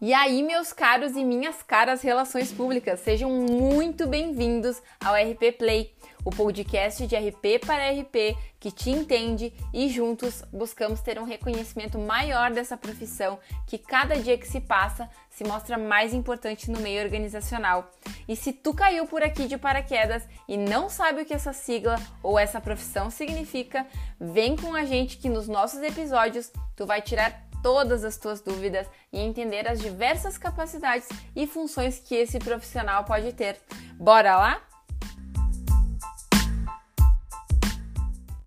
E aí, meus caros e minhas caras relações públicas, sejam muito bem-vindos ao RP Play, o podcast de RP para RP que te entende e juntos buscamos ter um reconhecimento maior dessa profissão que cada dia que se passa se mostra mais importante no meio organizacional. E se tu caiu por aqui de paraquedas e não sabe o que essa sigla ou essa profissão significa, vem com a gente que nos nossos episódios tu vai tirar todas as tuas dúvidas e entender as diversas capacidades e funções que esse profissional pode ter. Bora lá?